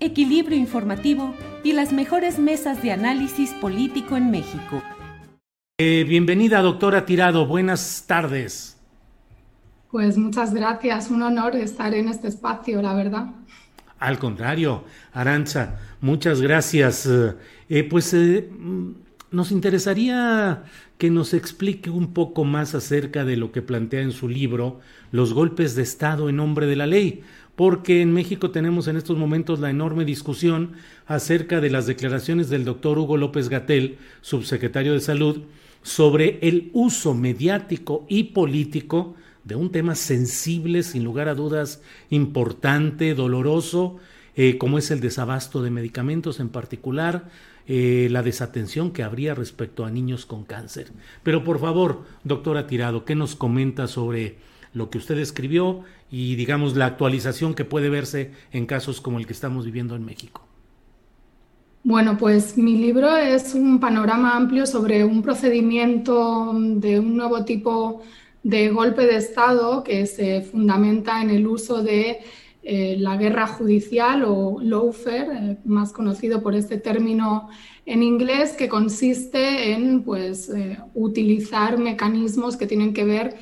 equilibrio informativo y las mejores mesas de análisis político en México. Eh, bienvenida, doctora Tirado. Buenas tardes. Pues muchas gracias. Un honor estar en este espacio, la verdad. Al contrario, Arancha, muchas gracias. Eh, eh, pues eh, mm, nos interesaría que nos explique un poco más acerca de lo que plantea en su libro Los golpes de Estado en nombre de la ley, porque en México tenemos en estos momentos la enorme discusión acerca de las declaraciones del doctor Hugo López Gatel, subsecretario de Salud, sobre el uso mediático y político de un tema sensible, sin lugar a dudas, importante, doloroso, eh, como es el desabasto de medicamentos, en particular eh, la desatención que habría respecto a niños con cáncer. Pero por favor, doctora Tirado, ¿qué nos comenta sobre lo que usted escribió y, digamos, la actualización que puede verse en casos como el que estamos viviendo en México? Bueno, pues mi libro es un panorama amplio sobre un procedimiento de un nuevo tipo de golpe de Estado que se fundamenta en el uso de eh, la guerra judicial o lawfare, eh, más conocido por este término en inglés, que consiste en pues, eh, utilizar mecanismos que tienen que ver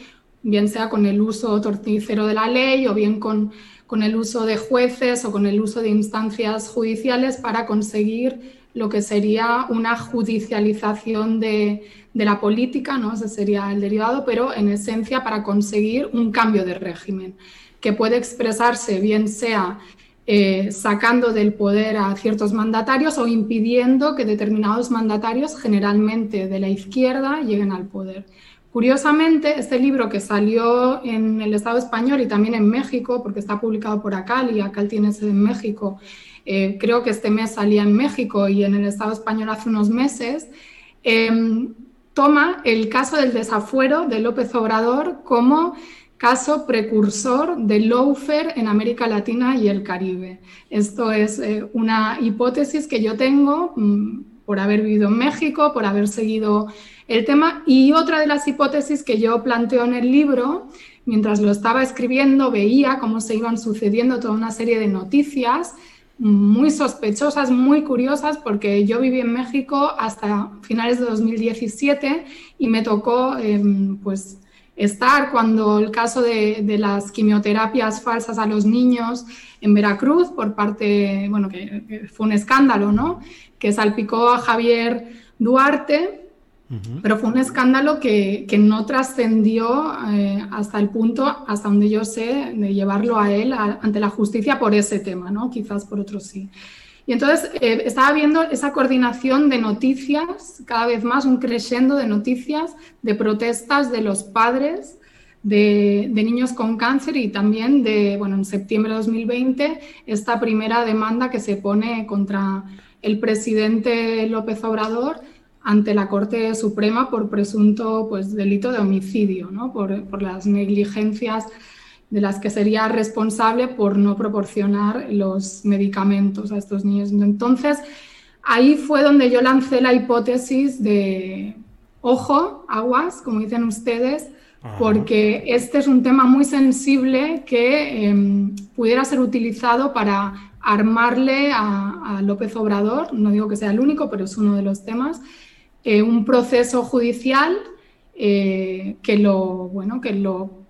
bien sea con el uso torticero de la ley o bien con, con el uso de jueces o con el uso de instancias judiciales para conseguir lo que sería una judicialización de, de, la política, ¿no? ese sería el derivado, pero en esencia para conseguir un cambio de régimen que puede expresarse bien sea eh, sacando del poder a ciertos mandatarios o impidiendo que determinados mandatarios, generalmente de la izquierda, lleguen al poder. Curiosamente, este libro que salió en el Estado español y también en México, porque está publicado por ACAL y ACAL tiene sede en México, eh, creo que este mes salía en México y en el Estado español hace unos meses, em, toma el caso del desafuero de López Obrador como caso precursor del lawfare en América Latina y el Caribe. Esto es eh, una hipótesis que yo tengo mm, por haber vivido en México, por haber seguido el tema. Y otra de las hipótesis que yo planteo en el libro, mientras lo estaba escribiendo, veía cómo se iban sucediendo toda una serie de noticias muy sospechosas, muy curiosas, porque yo viví en México hasta finales de 2017 y me tocó em, pues, estar cuando el caso de, de, las quimioterapias falsas a los niños en Veracruz por parte, bueno, que, que fue un escándalo, ¿no? Que salpicó a Javier Duarte pero fue un escándalo que, que no trascendió eh, hasta el punto, hasta donde yo sé, de llevarlo a él ante la justicia por ese tema, ¿no? Quizás por otros sí. Y entonces eh, estaba viendo esa coordinación de noticias, cada vez más un crescendo de noticias, de protestas de los padres de, niños con cáncer y también de, bueno, en septiembre de 2020, esta primera demanda que se pone contra el presidente López Obrador ante la Corte Suprema por presunto pues, delito de homicidio, ¿no? por, por, las negligencias de las que sería responsable por no proporcionar los medicamentos a estos niños. Entonces, ahí fue donde yo lancé la hipótesis de, ojo, aguas, como dicen ustedes, porque este es un tema muy sensible que em, pudiera ser utilizado para armarle a, López Obrador, no digo que sea el único, pero es uno de los temas, eh, un proceso judicial eh, que lo, bueno, que lo,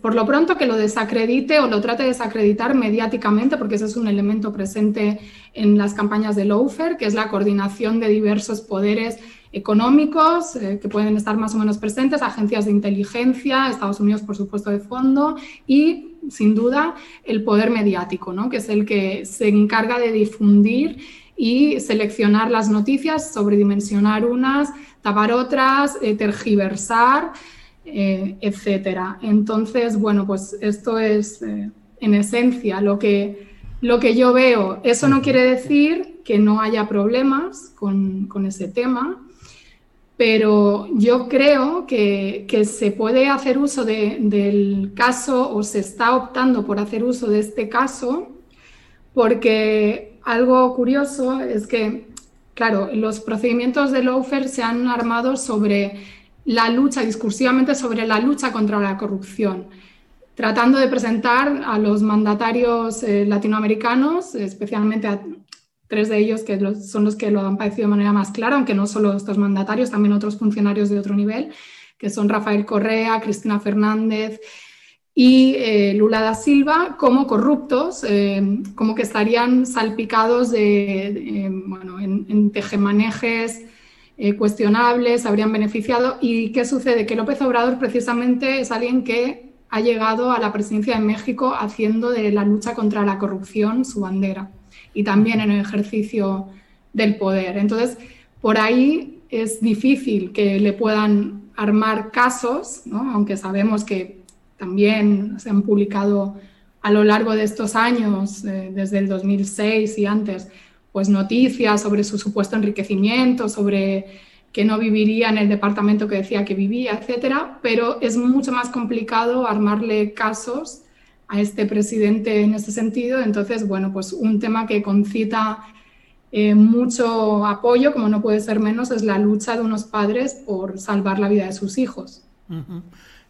por lo pronto que lo desacredite o lo trate de desacreditar mediáticamente, porque ese es un elemento presente en las campañas de Lawfare, que es la coordinación de diversos poderes económicos eh, que pueden estar más o menos presentes, agencias de inteligencia, Estados Unidos, por supuesto, de fondo, y sin duda el poder mediático, ¿no? que es el que se encarga de difundir y seleccionar las noticias, sobredimensionar unas, tapar otras, eh, tergiversar, eh, etcétera. Entonces, bueno, pues esto es en esencia lo que, lo que yo veo. Eso no quiere decir que no haya problemas con, con ese tema pero yo creo que, se puede hacer uso del caso o se está optando por hacer uso de este caso porque algo curioso es que, claro, los procedimientos de Lawfare se han armado sobre la lucha, discursivamente sobre la lucha contra la corrupción, tratando de presentar a los mandatarios eh, latinoamericanos, especialmente a tres de ellos que son los que lo han padecido de manera más clara, aunque no solo estos mandatarios, también otros funcionarios de otro nivel, que son Rafael Correa, Cristina Fernández y eh, Lula da Silva, como corruptos, eh, como que estarían salpicados de, bueno, en, tejemanejes eh, cuestionables, habrían beneficiado. ¿Y qué sucede? Que López Obrador precisamente es alguien que ha llegado a la presidencia de México haciendo de la lucha contra la corrupción su bandera y también en el ejercicio del poder. Entonces, por ahí es difícil que le puedan armar casos, aunque sabemos que también se han publicado a lo largo de estos años, eh, desde el 2006 y antes, pues noticias sobre su supuesto enriquecimiento, sobre que no viviría en el departamento que decía que vivía, etcétera, pero es mucho más complicado armarle casos a este presidente en este sentido. Entonces, bueno, pues un tema que concita eh, mucho apoyo, como no puede ser menos, es la lucha de unos padres por salvar la vida de sus hijos.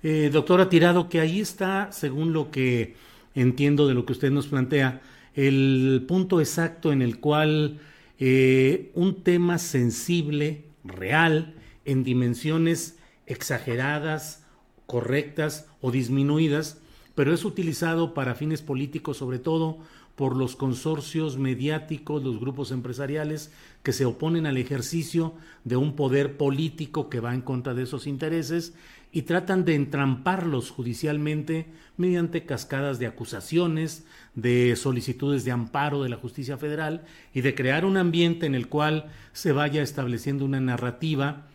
Eh, doctora Tirado, que ahí está, según lo que entiendo de lo que usted nos plantea, el punto exacto en el cual eh, un tema sensible, real, en dimensiones exageradas, correctas o disminuidas, pero es utilizado para fines políticos sobre todo por los consorcios mediáticos, los grupos empresariales que se oponen al ejercicio de un poder político que va en contra de esos intereses y tratan de entramparlos judicialmente mediante cascadas de acusaciones, de solicitudes de amparo de la justicia federal y de crear un ambiente en el cual se vaya estableciendo una narrativa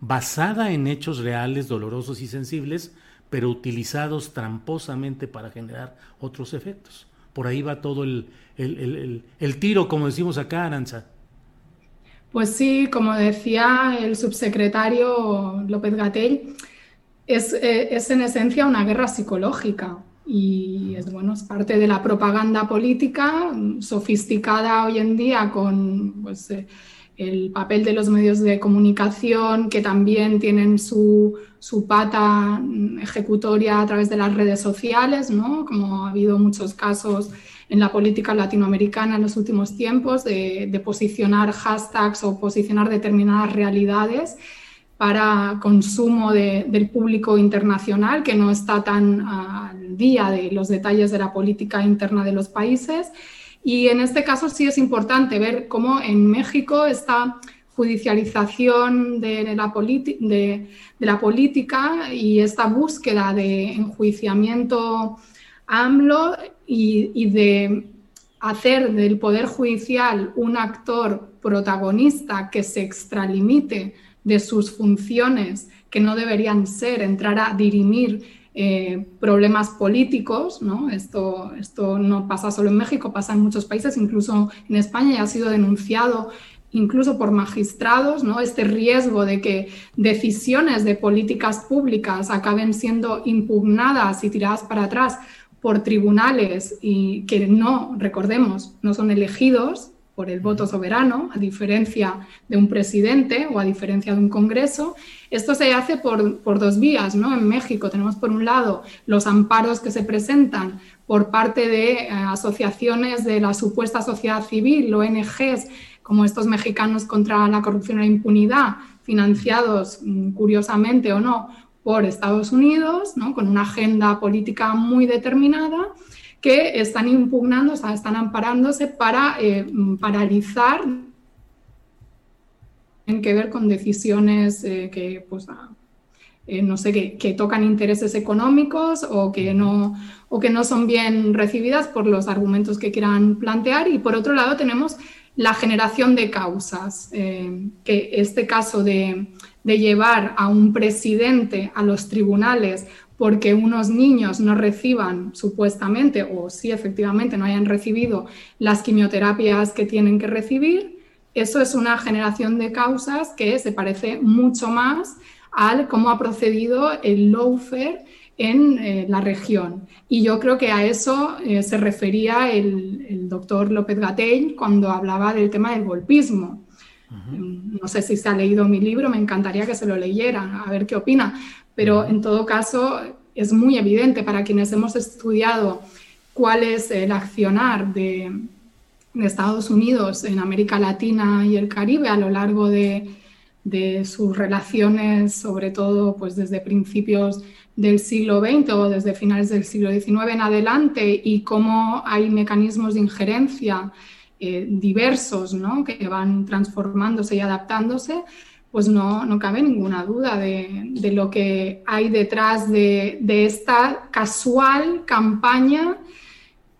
basada en hechos reales, dolorosos y sensibles, pero utilizados tramposamente para generar otros efectos. Por ahí va todo el, tiro, como decimos acá, Aranza. Pues sí, como decía el subsecretario López Gatell, es, eh, es, en esencia una guerra psicológica y es, bueno, es parte de la propaganda política sofisticada hoy en día con pues, eh, el papel de los medios de comunicación que también tienen su, pata ejecutoria a través de las redes sociales, ¿no? como ha habido muchos casos en la política latinoamericana en los últimos tiempos, de, posicionar hashtags o posicionar determinadas realidades para consumo del público internacional que no está tan al día de los detalles de la política interna de los países y en este caso sí es importante ver cómo en México esta judicialización de la, política y esta búsqueda de enjuiciamiento AMLO y de hacer del Poder Judicial un actor protagonista que se extralimite de sus funciones que no deberían ser entrar a dirimir eh, problemas políticos, ¿no? Esto, esto no pasa solo en México, pasa en muchos países, incluso en España ya ha sido denunciado incluso por magistrados, ¿no? este riesgo de que decisiones de políticas públicas acaben siendo impugnadas y tiradas para atrás por tribunales y que no, recordemos, no son elegidos, por el voto soberano, a diferencia de un presidente o a diferencia de un Congreso. Esto se hace por, por, dos vías, ¿no? En México tenemos por un lado los amparos que se presentan por parte de eh, asociaciones de la supuesta sociedad civil, ONGs, como estos mexicanos contra la corrupción e la impunidad, financiados, mm, curiosamente o no, por Estados Unidos, ¿no? con una agenda política muy determinada, que están impugnando, o sea, están amparándose para eh, paralizar en que ver con decisiones eh, que, pues, eh, no sé, que, que, tocan intereses económicos o que, no, o que no son bien recibidas por los argumentos que quieran plantear. Y por otro lado tenemos la generación de causas, que este caso de, de llevar a un presidente a los tribunales porque unos niños no reciban supuestamente o si efectivamente no hayan recibido las quimioterapias que tienen que recibir, eso es una generación de causas que se parece mucho más al cómo ha procedido el lawfare en eh, la región. Y yo creo que a eso eh, se refería el, doctor López Gatell cuando hablaba del tema del golpismo. No sé si se ha leído mi libro, me encantaría que se lo leyeran, a ver qué opina, pero en todo caso es muy evidente para quienes hemos estudiado cuál es el accionar de, Estados Unidos en América Latina y el Caribe a lo largo de, sus relaciones, sobre todo pues desde principios del siglo XX o desde finales del siglo XIX en adelante, y cómo hay mecanismos de injerencia eh, diversos ¿no? que van transformándose y adaptándose, pues no, no cabe ninguna duda de, lo que hay detrás de, esta casual campaña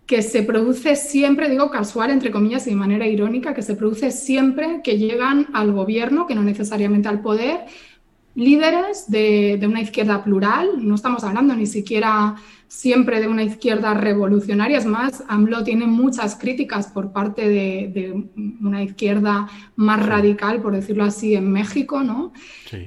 que se produce siempre, digo casual entre comillas y de manera irónica, que se produce siempre que llegan al gobierno, que no necesariamente al poder, líderes de, de una izquierda plural, no estamos hablando ni siquiera siempre de una izquierda revolucionaria. Es más, AMLO tiene muchas críticas por parte de, una izquierda más radical, por decirlo así, en México, ¿no?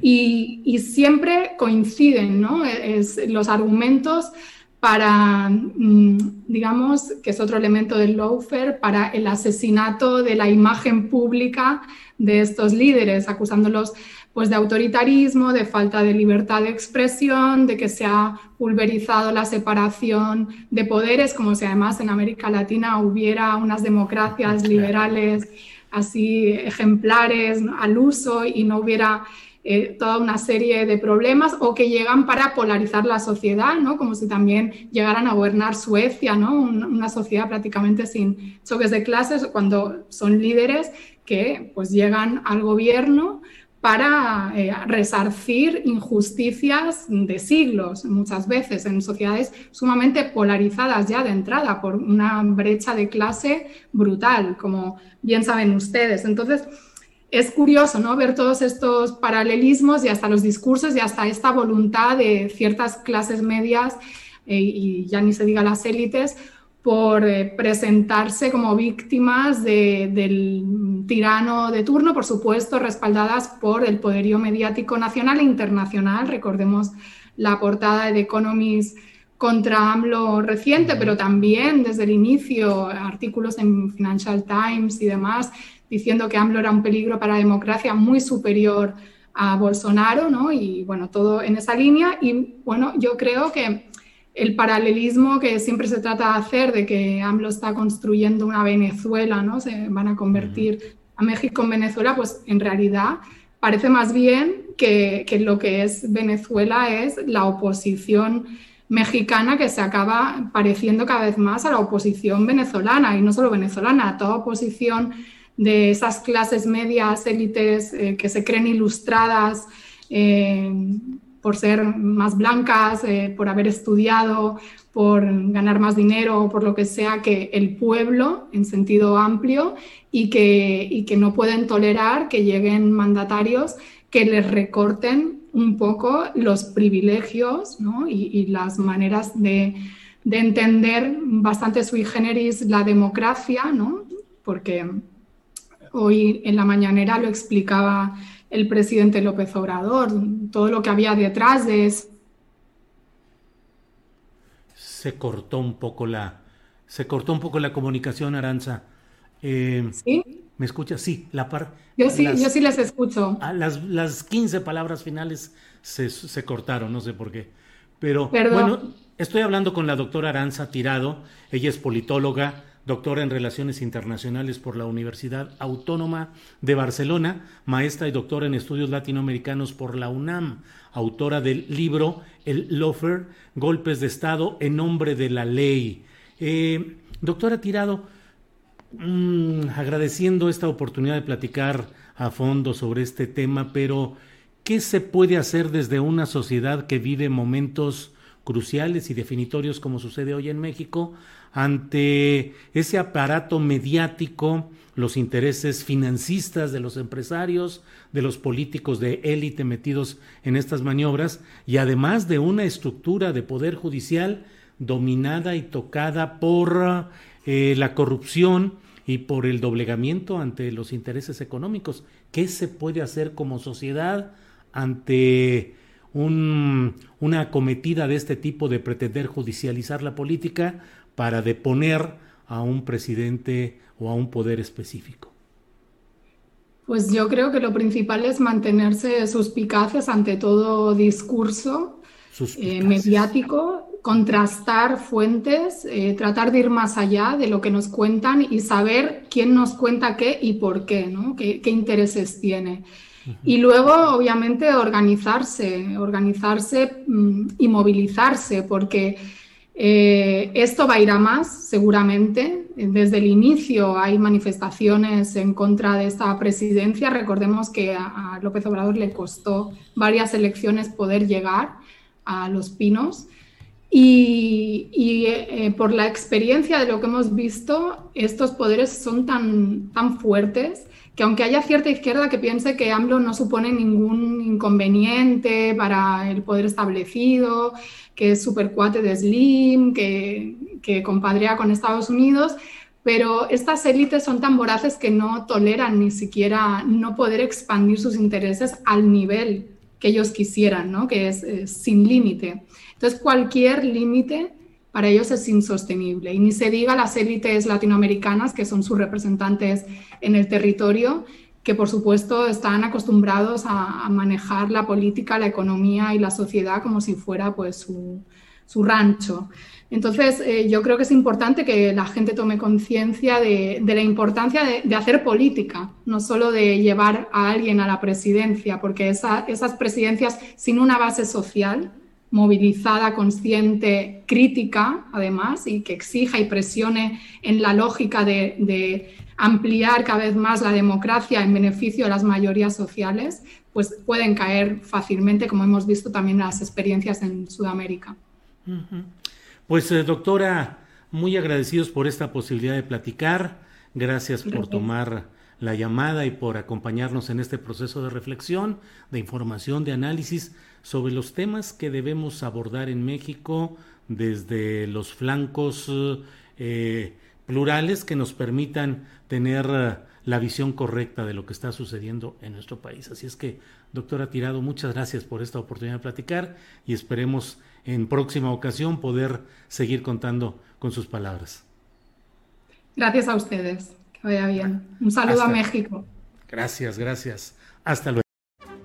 Y, siempre coinciden, ¿no? Es, los argumentos para, mm, digamos, que es otro elemento del lawfare, para el asesinato de la imagen pública de estos líderes, acusándolos pues de autoritarismo, de falta de libertad de expresión, de que se ha pulverizado la separación de poderes, como si además en América Latina hubiera unas democracias liberales así ejemplares al uso y no hubiera eh, toda una serie de problemas o que llegan para polarizar la sociedad, ¿no? como si también llegaran a gobernar Suecia, ¿no? una sociedad prácticamente sin choques de clases, cuando son líderes que pues llegan al gobierno para eh, resarcir injusticias de siglos, muchas veces en sociedades sumamente polarizadas ya de entrada por una brecha de clase brutal, como bien saben ustedes. Entonces, es curioso ¿no? ver todos estos paralelismos y hasta los discursos y hasta esta voluntad de ciertas clases medias eh, y ya ni se diga las élites por eh, presentarse como víctimas del tirano de turno, por supuesto, respaldadas por el poderío mediático nacional e internacional. Recordemos la portada de The Economist contra AMLO reciente, pero también desde el inicio artículos en Financial Times y demás diciendo que AMLO era un peligro para la democracia muy superior a Bolsonaro, ¿no? Y bueno, todo en esa línea. Y bueno, yo creo que el paralelismo que siempre se trata de hacer de que AMLO está construyendo una Venezuela, ¿no? Se van a convertir a México en Venezuela, pues en realidad parece más bien que, lo que es Venezuela es la oposición mexicana que se acaba pareciendo cada vez más a la oposición venezolana, y no solo venezolana, a toda oposición de esas clases medias, élites eh, que se creen ilustradas. Eh, por ser más blancas, eh, por haber estudiado, por ganar más dinero, por lo que sea, que el pueblo en sentido amplio y que, que no pueden tolerar que lleguen mandatarios que les recorten un poco los privilegios y, las maneras de, entender bastante sui generis la democracia, ¿no? porque hoy en la mañanera lo explicaba el presidente López Obrador, todo lo que había detrás de eso. Se cortó un poco la, se cortó un poco la comunicación, Aranza. Eh, ¿Sí? ¿Me escuchas? Sí, la par. Yo sí, yo sí les escucho. Ah, las, las 15 palabras finales se, se cortaron, no sé por qué. Pero bueno, estoy hablando con la doctora Aranza Tirado. Ella es politóloga, doctora en Relaciones Internacionales por la Universidad Autónoma de Barcelona, maestra y doctora en Estudios Latinoamericanos por la UNAM, autora del libro El Lofer, Golpes de Estado en nombre de la ley. Eh, doctora Tirado, mm, agradeciendo esta oportunidad de platicar a fondo sobre este tema, pero ¿qué se puede hacer desde una sociedad que vive momentos cruciales y definitorios como sucede hoy en México ante ese aparato mediático, los intereses financistas de los empresarios, de los políticos de élite metidos en estas maniobras y además de una estructura de poder judicial dominada y tocada por eh, la corrupción y por el doblegamiento ante los intereses económicos. ¿Qué se puede hacer como sociedad ante una acometida de este tipo de pretender judicializar la política para deponer a un presidente o a un poder específico? Pues yo creo que lo principal es mantenerse suspicaces ante todo discurso eh, mediático, contrastar fuentes, eh, tratar de ir más allá de lo que nos cuentan y saber quién nos cuenta qué y por qué, ¿no? qué, intereses tiene. Y luego, obviamente, organizarse, organizarse mm, y movilizarse, porque eh, esto va a ir a más, seguramente. Desde el inicio hay manifestaciones en contra de esta presidencia. Recordemos que a, López Obrador le costó varias elecciones poder llegar a los pinos. Y, eh, por la experiencia de lo que hemos visto, estos poderes son tan, tan fuertes que aunque haya cierta izquierda que piense que AMLO no supone ningún inconveniente para el poder establecido, que es súper cuate de Slim, que, que compadrea con Estados Unidos, pero estas élites son tan voraces que no toleran ni siquiera no poder expandir sus intereses al nivel que ellos quisieran, ¿no? que es, sin límite. Entonces, cualquier límite para ellos es insostenible. Y ni se diga las élites latinoamericanas, que son sus representantes en el territorio, que por supuesto están acostumbrados a, manejar la política, la economía y la sociedad como si fuera pues su, rancho. Entonces, eh, yo creo que es importante que la gente tome conciencia de, la importancia de, hacer política, no solo de llevar a alguien a la presidencia, porque esas presidencias sin una base social, movilizada, consciente, crítica, además, y que exija y presione en la lógica de, ampliar cada vez más la democracia en beneficio de las mayorías sociales, pues pueden caer fácilmente, como hemos visto también en las experiencias en Sudamérica. Pues eh, doctora, muy agradecidos por esta posibilidad de platicar. Gracias por tomar la llamada y por acompañarnos en este proceso de reflexión, de información, de análisis sobre los temas que debemos abordar en México desde los flancos eh, plurales que nos permitan tener eh, la visión correcta de lo que está sucediendo en nuestro país. Así es que, doctora Tirado, muchas gracias por esta oportunidad de platicar y esperemos en próxima ocasión poder seguir contando con sus palabras. Gracias a ustedes. Que vaya bien. Un saludo a México. Gracias, gracias. Hasta luego.